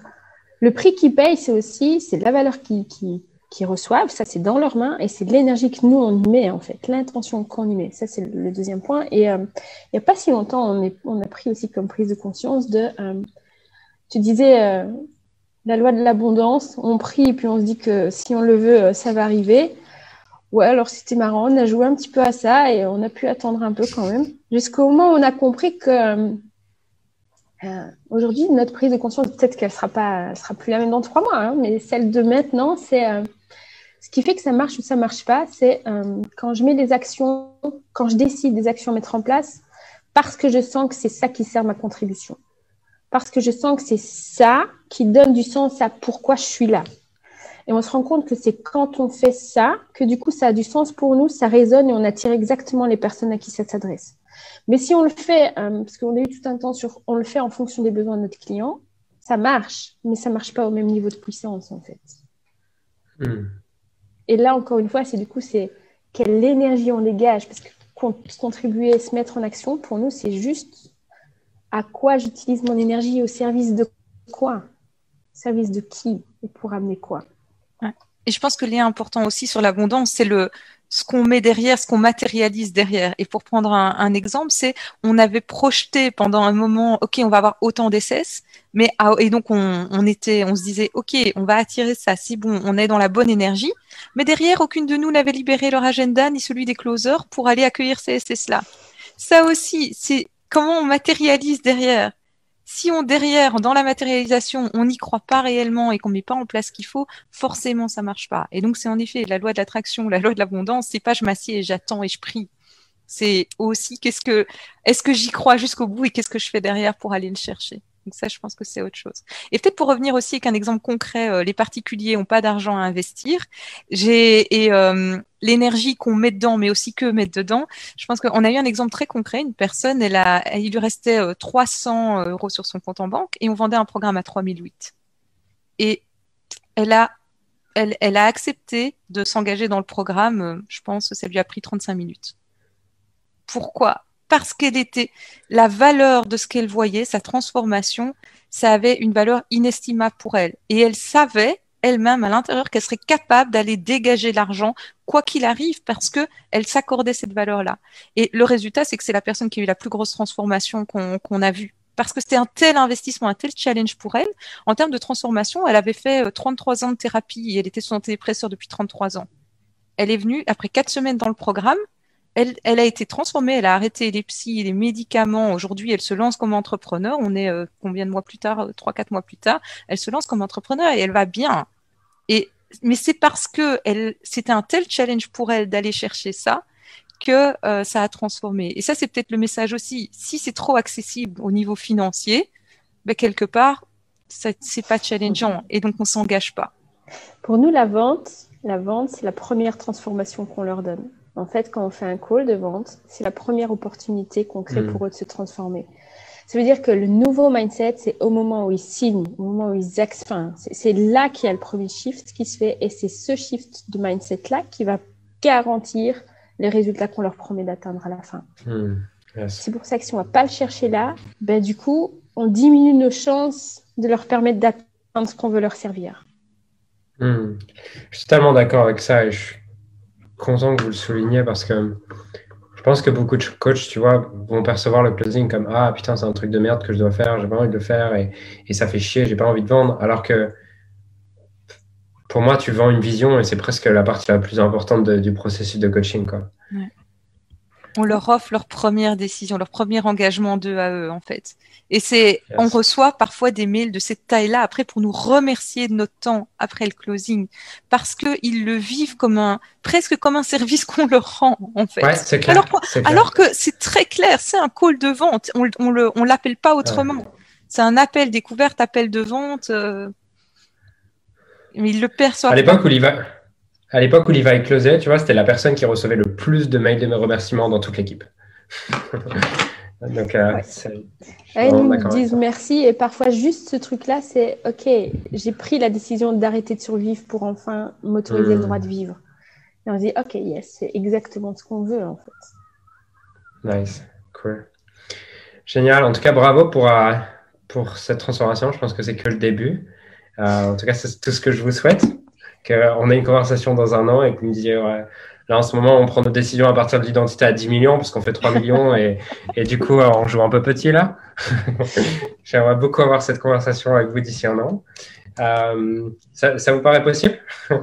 le prix qu'ils payent, c'est aussi, c'est la valeur qui, qui reçoivent, ça c'est dans leurs mains et c'est de l'énergie que nous on y met en fait, l'intention qu'on y met. Ça c'est le deuxième point. Et euh, il n'y a pas si longtemps, on, est, on, a pris aussi comme prise de conscience de, euh, tu disais euh, la loi de l'abondance, on prie puis on se dit que si on le veut, ça va arriver. Ouais, alors c'était marrant, on a joué un petit peu à ça et on a pu attendre un peu quand même, jusqu'au moment où on a compris que aujourd'hui, notre prise de conscience, peut-être qu'elle sera sera plus la même dans trois mois, hein, mais celle de maintenant, c'est ce qui fait que ça marche ou ça marche pas, c'est euh, quand je mets des actions, quand je décide des actions à mettre en place, parce que je sens que c'est ça qui sert ma contribution. Parce que je sens que c'est ça qui donne du sens à pourquoi je suis là. Et on se rend compte que c'est quand on fait ça que du coup ça a du sens pour nous, ça résonne et on attire exactement les personnes à qui ça s'adresse. Mais si on le fait, euh, parce qu'on a eu tout un temps sur, on le fait en fonction des besoins de notre client, ça marche, mais ça marche pas au même niveau de puissance en fait. Hmm. Et là, encore une fois, c'est du coup, c'est quelle énergie on dégage. Parce que contribuer, se mettre en action, pour nous, c'est juste à quoi j'utilise mon énergie, au service de quoi? Au service de qui Et pour amener quoi? Et je pense que lien important aussi sur l'abondance, c'est le ce qu'on met derrière, ce qu'on matérialise derrière. Et pour prendre un, exemple, c'est on avait projeté pendant un moment, ok, on va avoir autant d'essais, mais et donc on, était, on se disait, ok, on va attirer ça, si bon, on est dans la bonne énergie, mais derrière, aucune de nous n'avait libéré leur agenda ni celui des closers pour aller accueillir ces essais-là. Ça aussi, c'est comment on matérialise derrière si on derrière, dans la matérialisation, on n'y croit pas réellement et qu'on met pas en place ce qu'il faut, forcément ça marche pas. Et donc c'est en effet la loi de l'attraction, la loi de l'abondance, c'est pas je m'assieds et j'attends et je prie. C'est aussi qu'est-ce que est-ce que j'y crois jusqu'au bout et qu'est-ce que je fais derrière pour aller le chercher? Donc ça, je pense que c'est autre chose. Et peut-être pour revenir aussi avec un exemple concret, euh, les particuliers ont pas d'argent à investir. J'ai et euh, l'énergie qu'on met dedans, mais aussi que mettre dedans. Je pense qu'on a eu un exemple très concret. Une personne, elle a, il lui restait 300 euh, euros sur son compte en banque et on vendait un programme à 3008. Et elle a elle, elle a accepté de s'engager dans le programme. Je pense que ça lui a pris 35 minutes. Pourquoi? Parce qu'elle était la valeur de ce qu'elle voyait, sa transformation, ça avait une valeur inestimable pour elle. Et elle savait elle-même à l'intérieur qu'elle serait capable d'aller dégager l'argent quoi qu'il arrive parce que elle s'accordait cette valeur-là. Et le résultat, c'est que c'est la personne qui a eu la plus grosse transformation qu'on a vue. Parce que c'était un tel investissement, un tel challenge pour elle. En termes de transformation, elle avait fait 33 euh, ans de thérapie et elle était sous antidépresseur depuis 33 ans. Elle est venue, après quatre semaines dans le programme, elle, elle, a été transformée, elle a arrêté les psys, les médicaments. Aujourd'hui, elle se lance comme entrepreneur. On est euh, combien de mois plus tard, euh, trois, quatre mois plus tard, elle se lance comme entrepreneur et elle va bien. Et mais c'est parce que c'était un tel challenge pour elle d'aller chercher ça que euh, ça a transformé. Et ça, c'est peut-être le message aussi. Si c'est trop accessible au niveau financier, ben quelque part, c'est pas challengeant et donc on s'engage pas. Pour nous, la vente, la vente, c'est la première transformation qu'on leur donne En fait, quand on fait un call de vente, c'est la première opportunité qu'on crée mm. pour eux de se transformer. Ça veut dire que le nouveau mindset, c'est au moment où ils signent, au moment où ils enfin, c'est là qu'il y a le premier shift qui se fait et c'est ce shift de mindset-là qui va garantir les résultats qu'on leur promet d'atteindre à la fin. Mm. C'est pour ça que si on ne va pas le chercher là, ben, du coup, on diminue nos chances de leur permettre d'atteindre ce qu'on veut leur servir. Mm. Je suis tellement d'accord avec ça et je suis content que vous le souligniez parce que je pense que beaucoup de coachs, tu vois, vont percevoir le closing comme Ah putain, c'est un truc de merde que je dois faire, j'ai pas envie de le faire et, et ça fait chier, j'ai pas envie de vendre. Alors que pour moi, tu vends une vision et c'est presque la partie la plus importante du processus de coaching. Quoi on leur offre leur première décision, leur premier engagement d'eux à eux, en fait. Et c'est, on reçoit parfois des mails de cette taille-là après pour nous remercier de notre temps après le closing, parce que ils le vivent comme un, presque comme un service [LAUGHS] qu'on leur rend, en fait. Alors, que c'est très clair, c'est un call de vente. On, on le, on l'appelle pas autrement. C'est un appel découverte, appel de vente. Euh, mais ils le perçoivent. À l'époque où il va, à l'époque où Levi closait, tu vois, c'était la personne qui recevait le plus de mails de mes remerciements dans toute l'équipe. [LAUGHS] Donc, euh, ils nous disent merci et parfois juste ce truc-là, c'est OK, j'ai pris la décision d'arrêter de survivre pour enfin m'autoriser le hmm. droit de vivre. Et on se dit OK, yes, c'est exactement ce qu'on veut en fait. Nice, cool. Génial. En tout cas, bravo pour, euh, pour cette transformation. Je pense que c'est que le début. Euh, en tout cas, c'est tout ce que je vous souhaite qu'on ait une conversation dans un an et que me disiez, ouais, là en ce moment, on prend nos décisions à partir de l'identité à 10 millions parce qu'on fait 3 millions et, et, du coup, on joue un peu petit là. [LAUGHS] J'aimerais beaucoup avoir cette conversation avec vous d'ici un an. Euh, ça, vous paraît possible? [LAUGHS]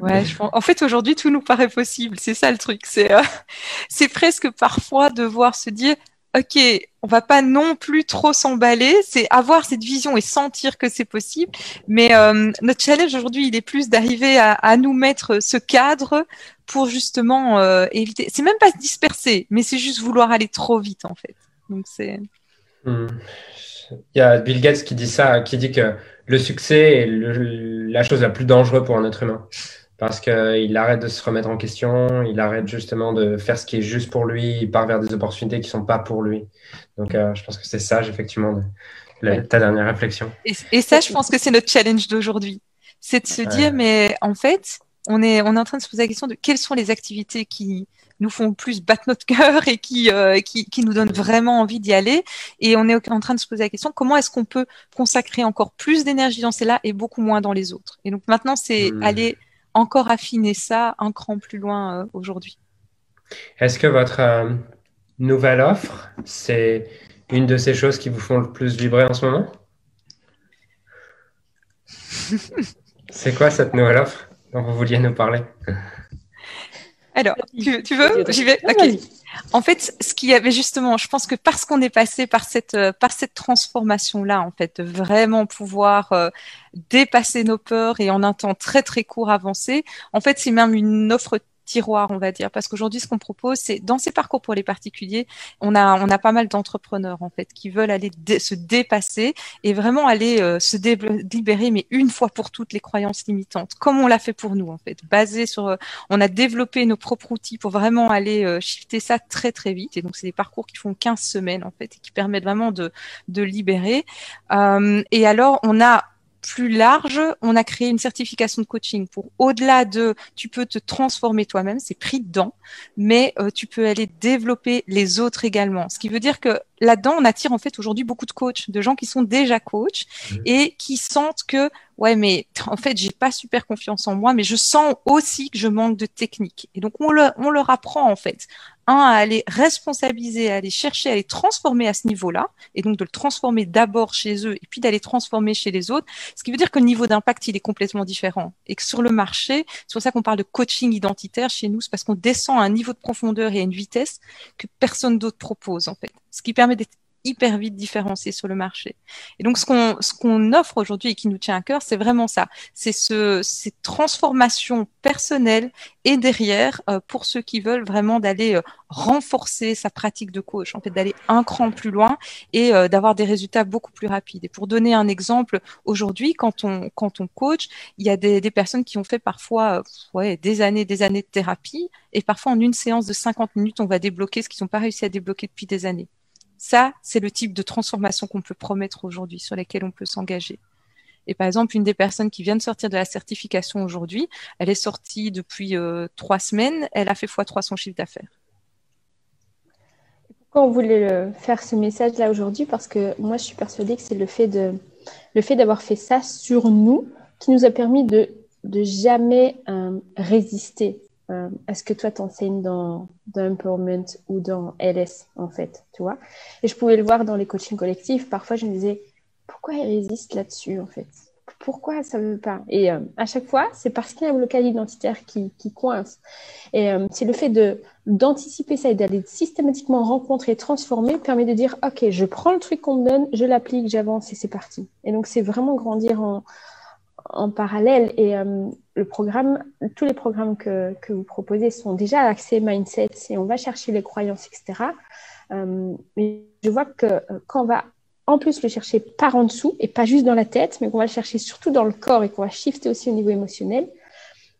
Ouais, je en fait, aujourd'hui, tout nous paraît possible. C'est ça le truc. C'est euh, [LAUGHS] c'est presque parfois devoir se dire ok, on va pas non plus trop s'emballer, c'est avoir cette vision et sentir que c'est possible. Mais euh, notre challenge aujourd'hui, il est plus d'arriver à, nous mettre ce cadre pour justement euh, éviter. C'est même pas se disperser, mais c'est juste vouloir aller trop vite en fait. Donc c'est. Hmm. Il y a Bill Gates qui dit ça, qui dit que le succès est la chose la plus dangereuse pour un être humain parce qu'il arrête de se remettre en question, il arrête justement de faire ce qui est juste pour lui, il part vers des opportunités qui ne sont pas pour lui. Donc, euh, je pense que c'est sage, effectivement, de, ta dernière réflexion. Et, ça, je pense que c'est notre challenge d'aujourd'hui. C'est de se dire, mais en fait, on est, on est en train de se poser la question de quelles sont les activités qui nous font plus battre notre cœur et qui, euh, qui, qui, nous donnent vraiment envie d'y aller. Et on est en train de se poser la question, comment est-ce qu'on peut consacrer encore plus d'énergie dans celles-là et beaucoup moins dans les autres? Et donc maintenant, c'est hmm. aller encore affiner ça un cran plus loin euh, aujourd'hui. Est-ce que votre euh, nouvelle offre, c'est une de ces choses qui vous font le plus vibrer en ce moment? [LAUGHS] C'est quoi cette nouvelle offre dont vous vouliez nous parler? Alors, tu, tu veux J'y vais Ok. En fait, ce qu'il y avait justement, je pense que parce qu'on est passé par cette euh, par cette transformation là, en fait, vraiment pouvoir euh, dépasser nos peurs et en un temps très très court avancer. En fait, c'est même une offre tiroir, on va dire. Parce qu'aujourd'hui, ce qu'on propose, c'est dans ces parcours pour les particuliers, on a, on a pas mal d'entrepreneurs, en fait, qui veulent aller se dépasser et vraiment aller euh, se libérer, mais une fois pour toutes, les croyances limitantes, comme on l'a fait pour nous, en fait. Basé sur, euh, on a développé nos propres outils pour vraiment aller euh, shifter ça très, très vite. Et donc, c'est des parcours qui font 15 semaines, en fait, et qui permettent vraiment de, de libérer. et alors, on a plus large, on a créé une certification de coaching pour au-delà de tu peux te transformer toi-même, c'est pris dedans, mais euh, tu peux aller développer les autres également. Ce qui veut dire que là-dedans, on attire en fait aujourd'hui beaucoup de coachs, de gens qui sont déjà coachs mmh. et qui sentent que ouais, mais en fait, j'ai pas super confiance en moi, mais je sens aussi que je manque de technique. Et donc, on, on leur apprend en fait un, à aller responsabiliser, à aller chercher à les transformer à ce niveau-là, et donc de le transformer d'abord chez eux, et puis d'aller transformer chez les autres, ce qui veut dire que le niveau d'impact, il est complètement différent. Et que sur le marché, c'est pour ça qu'on parle de coaching identitaire chez nous, c'est parce qu'on descend à un niveau de profondeur et à une vitesse que personne d'autre propose, en fait. Ce qui permet d'être hyper vite différencier sur le marché. Et donc, ce qu'on ce qu'on offre aujourd'hui et qui nous tient à cœur, c'est vraiment ça. C'est ce cette transformation personnelle et derrière euh, pour ceux qui veulent vraiment d'aller euh, renforcer sa pratique de coach, en fait d'aller un cran plus loin et euh, d'avoir des résultats beaucoup plus rapides. Et pour donner un exemple, aujourd'hui, quand on quand on coach, il y a des, des personnes qui ont fait parfois ouais des années des années de thérapie et parfois en une séance de 50 minutes, on va débloquer ce qu'ils n'ont pas réussi à débloquer depuis des années. Ça, c'est le type de transformation qu'on peut promettre aujourd'hui, sur lesquelles on peut s'engager. Et par exemple, une des personnes qui vient de sortir de la certification aujourd'hui, elle est sortie depuis euh, trois semaines, elle a fait x3 son chiffre d'affaires. Pourquoi on voulait faire ce message-là aujourd'hui? Parce que moi, je suis persuadée que c'est le fait fait d'avoir fait ça sur nous qui nous a permis de, de jamais euh, résister euh, est-ce que toi t'enseignes dans, dans Empowerment ou dans LS en fait, tu vois? Et je pouvais le voir dans les coachings collectifs. Parfois, je me disais pourquoi ils résistent là-dessus en fait? Pourquoi ça ne veut pas Et euh, à chaque fois, c'est parce qu'il y a un blocage identitaire qui, qui coince. Et euh, c'est le fait de d'anticiper ça et d'aller systématiquement rencontrer, transformer, permet de dire ok, je prends le truc qu'on me donne, je l'applique, j'avance et c'est parti. Et donc c'est vraiment grandir en en parallèle. Et euh, le programme, tous les programmes que, que, vous proposez sont déjà axés mindset et on va chercher les croyances, etc. Euh, mais je vois que euh, quand on va en plus le chercher par en dessous et pas juste dans la tête, mais qu'on va le chercher surtout dans le corps et qu'on va shifter aussi au niveau émotionnel,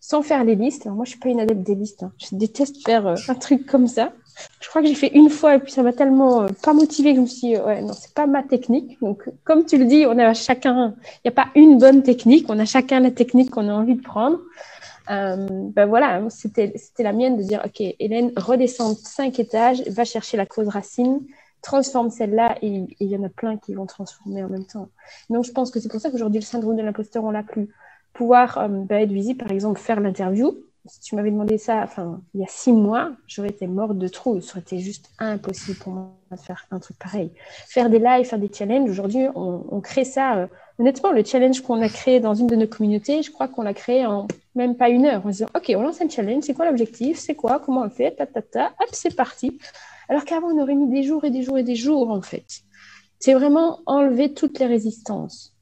sans faire les listes. Alors moi, je suis pas une adepte des listes. Hein. Je déteste faire un truc comme ça. Je crois que j'ai fait une fois et puis ça m'a tellement euh, pas motivé que je me suis dit, ouais, non, c'est pas ma technique. Donc, comme tu le dis, on a chacun, il n'y a pas une bonne technique, on a chacun la technique qu'on a envie de prendre. Euh, ben voilà, c'était la mienne de dire, OK, Hélène, redescend cinq étages, va chercher la cause racine, transforme celle-là et il y en a plein qui vont transformer en même temps. Donc, je pense que c'est pour ça qu'aujourd'hui, le syndrome de l'imposteur, on l'a plus. Pouvoir euh, ben, être visible, par exemple, faire l'interview, si tu m'avais demandé ça enfin, il y a six mois, j'aurais été morte de trop. Ça aurait été juste impossible pour moi de faire un truc pareil. Faire des lives, faire des challenges, aujourd'hui, on, crée ça. Euh, honnêtement, le challenge qu'on a créé dans une de nos communautés, je crois qu'on l'a créé en même pas une heure. On se dit, OK, on lance un challenge, c'est quoi l'objectif C'est quoi Comment on le fait ta, ta, ta. Hop, c'est parti. Alors qu'avant, on aurait mis des jours et des jours et des jours, en fait. C'est vraiment enlever toutes les résistances.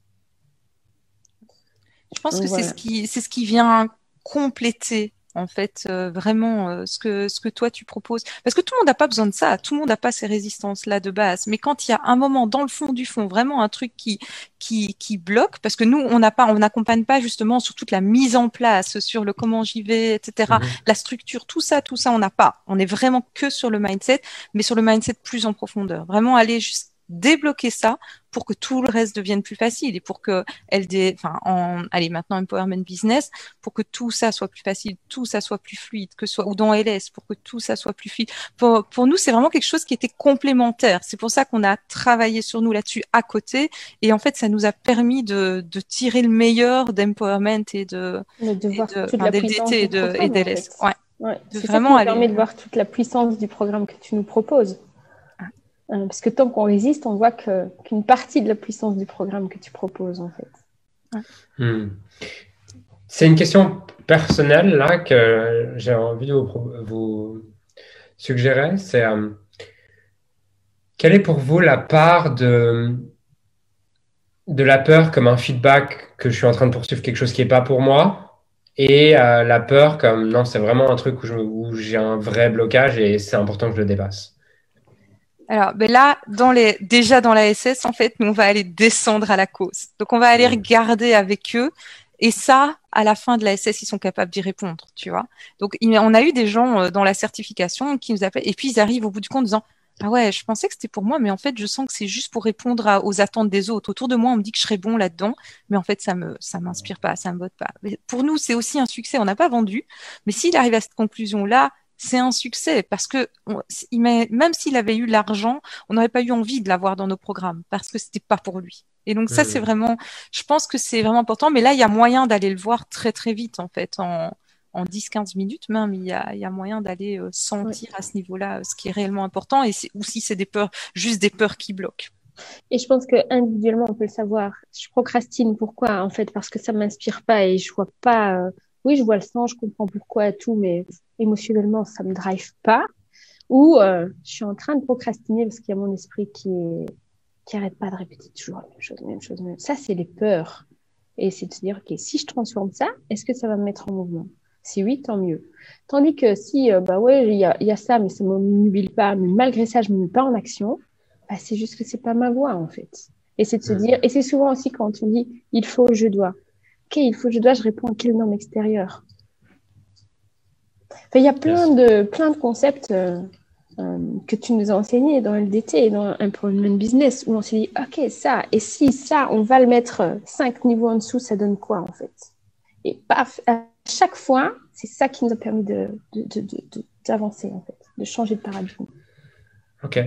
Je pense que c'est ce qui ce qui vient compléter en fait euh, vraiment euh, ce que ce que toi tu proposes. Parce que tout le monde n'a pas besoin de ça. Tout le monde n'a pas ces résistances là de base. Mais quand il y a un moment dans le fond du fond vraiment un truc qui qui qui bloque parce que nous on n'a pas on n'accompagne pas justement sur toute la mise en place sur le comment j'y vais etc mhm. la structure tout ça tout ça on n'a pas. On est vraiment que sur le mindset mais sur le mindset plus en profondeur. Vraiment aller juste débloquer ça pour que tout le reste devienne plus facile et pour que dé... enfin en allez maintenant empowerment business pour que tout ça soit plus facile tout ça soit plus fluide que soit ou dans LS pour que tout ça soit plus fluide. Pour, pour nous c'est vraiment quelque chose qui était complémentaire. C'est pour ça qu'on a travaillé sur nous là-dessus à côté. Et en fait ça nous a permis de, de tirer le meilleur d'empowerment et de, de, toute la et de et d'LS ouais, ouais. de vraiment ça qui permet de voir toute la puissance du programme que tu nous proposes euh, parce que tant qu'on résiste, on voit qu'une partie de la puissance du programme que tu proposes, en fait. Hmm. C'est une question personnelle là que j'ai envie de vous, suggérer. C'est euh, quelle est pour vous la part de, de la peur comme un feedback que je suis en train de poursuivre quelque chose qui n'est pas pour moi et euh, la peur comme non, c'est vraiment un truc où j'ai un vrai blocage et c'est important que je le dépasse? Alors, ben là, dans les, déjà dans la SS, en fait, nous, on va aller descendre à la cause. Donc, on va aller regarder avec eux. Et ça, à la fin de la SS, ils sont capables d'y répondre, tu vois. Donc, on a eu des gens euh, dans la certification qui nous appellent, et puis ils arrivent au bout du compte en disant, ah ouais, je pensais que c'était pour moi, mais en fait, je sens que c'est juste pour répondre aux attentes des autres. Autour de moi, on me dit que je serais bon là-dedans, mais en fait, ça me, ça m'inspire pas, ça me botte pas. Mais pour nous, c'est aussi un succès. On n'a pas vendu, mais s'il arrive à cette conclusion-là, c'est un succès parce que même s'il avait eu l'argent, on n'aurait pas eu envie de l'avoir dans nos programmes parce que c'était pas pour lui. Et donc ça, c'est vraiment, je pense que c'est vraiment important. Mais là, il y a moyen d'aller le voir très très vite en fait, en, en 10-15 minutes même. Il y a, il y a moyen d'aller euh, sentir à ce niveau-là ce qui est réellement important et ou si c'est des peurs, juste des peurs qui bloquent. Et je pense que individuellement, on peut le savoir. Je procrastine. Pourquoi? En fait, parce que ça m'inspire pas et je vois pas. Euh, oui, je vois le sens, je comprends pourquoi tout, mais émotionnellement, ça me drive pas. ou euh, je suis en train de procrastiner parce qu'il y a mon esprit qui qui arrête pas de répéter toujours la même chose, la même chose, la même. Ça, c'est les peurs. Et c'est de se dire, OK, si je transforme ça, est-ce que ça va me mettre en mouvement? Si oui, tant mieux. Tandis que si, euh, bah ouais, il y a, y a, ça, mais ça ne m'obnuile pas, mais malgré ça, je ne me mets pas en action, bah, c'est juste que c'est pas ma voix, en fait. Et c'est de se dire, et c'est souvent aussi quand on dit, il faut, je dois. OK, il faut, je dois, je réponds à quelle norme extérieure il y a plein de, plein de concepts euh, euh, que tu nous as enseignés dans LDT et dans Improvement Business où on s'est dit, OK, ça, et si ça, on va le mettre cinq niveaux en dessous, ça donne quoi en fait? Et paf, à chaque fois, c'est ça qui nous a permis d'avancer de, de, en fait, de changer de paradigme. Ok.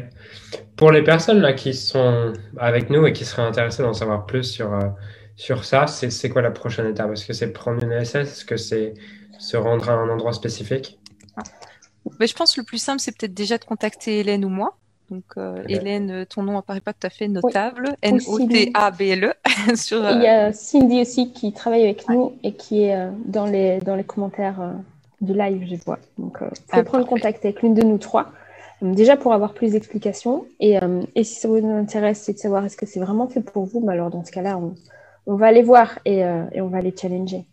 Pour les personnes là qui sont avec nous et qui seraient intéressées d'en savoir plus sur, euh, sur ça, c'est quoi la prochaine étape? Est-ce que c'est prendre une SS Est-ce que c'est se rendre à un endroit spécifique? Mais je pense que le plus simple, c'est peut-être déjà de contacter Hélène ou moi. Donc, euh, Hélène, euh, ton nom apparaît pas tout à fait notable. N-O-T-A-B-L-E. [LAUGHS] sur, Il y a euh, Cindy aussi qui travaille avec nous et qui est dans, les, dans les commentaires du live, je vois. Donc, vous pouvez ah, prendre contact avec l'une de nous trois. Déjà pour avoir plus d'explications. Et, et, si ça vous intéresse, c'est de savoir est-ce que c'est vraiment fait pour vous. Mais alors, dans ce cas-là, on, on, va aller voir et, et on va les challenger.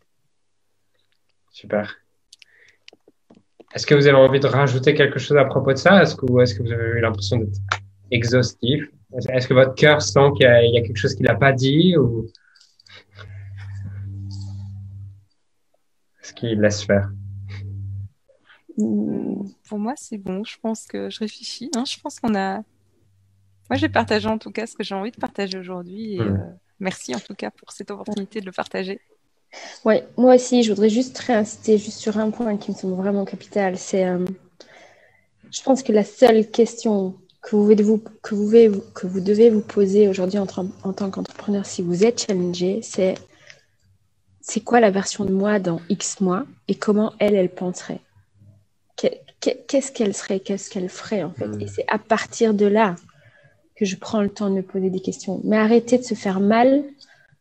Super. Est-ce que vous avez envie de rajouter quelque chose à propos de ça? Est-ce que, est que vous avez eu l'impression d'être exhaustif? Est-ce que votre cœur sent qu'il y, a quelque chose qu'il n'a pas dit ou est-ce qu'il laisse faire? Pour moi, c'est bon. Je pense que je réfléchis. Hein. Je pense qu'on a. Moi, j'ai partagé en tout cas ce que j'ai envie de partager aujourd'hui. Hmm. Euh, merci en tout cas pour cette opportunité de le partager. Oui, moi aussi, je voudrais juste réinsister juste sur un point qui me semble vraiment capital. C'est, euh, je pense que la seule question que vous, vous, que vous, que vous devez vous poser aujourd'hui en, en, tant qu'entrepreneur, si vous êtes challengé, c'est c'est quoi la version de moi dans X mois et comment elle, elle penserait? Qu'est-ce qu'elle serait? Qu'est-ce qu'elle ferait en fait? Et c'est à partir de là que je prends le temps de me poser des questions. Mais arrêtez de se faire mal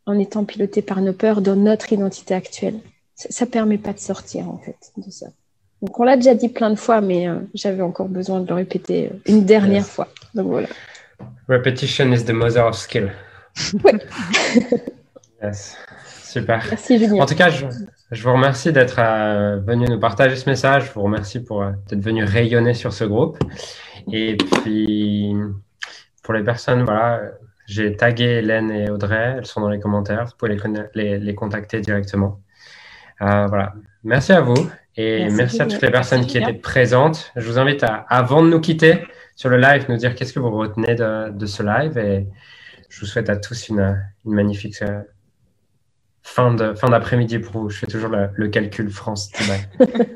en étant piloté par nos peurs dans notre identité actuelle. Ça ne permet pas de sortir, en fait, de ça. Donc, on l'a déjà dit plein de fois, mais euh, j'avais encore besoin de le répéter euh, une dernière fois. Donc, voilà. Repetition is the mother of skill. Oui. [LAUGHS] yes. Super. Merci, Julien. En tout cas, je, je vous remercie d'être euh, venu nous partager ce message. Je vous remercie pour être venu rayonner sur ce groupe. Et puis, pour les personnes, voilà, j'ai tagué Hélène et Audrey, elles sont dans les commentaires, vous pouvez les, les, contacter directement. Euh, voilà. Merci à vous et merci, à toutes les personnes qui étaient présentes. Je vous invite à, avant de nous quitter sur le live, nous dire qu'est-ce que vous retenez de, de, ce live et je vous souhaite à tous une, une magnifique euh, fin de fin d'après-midi pour vous. Je fais toujours le, le calcul France. [LAUGHS]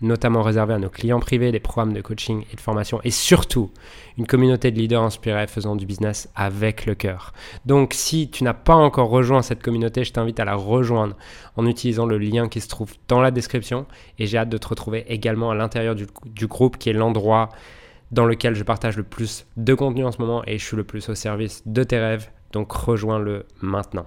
notamment réservées à nos clients privés, des programmes de coaching et de formation, et surtout une communauté de leaders inspirés faisant du business avec le cœur. Donc, si tu n'as pas encore rejoint cette communauté, je t'invite à la rejoindre en utilisant le lien qui se trouve dans la description. Et j'ai hâte de te retrouver également à l'intérieur du, du groupe qui est l'endroit dans lequel je partage le plus de contenu en ce moment et je suis le plus au service de tes rêves donc rejoins-le maintenant.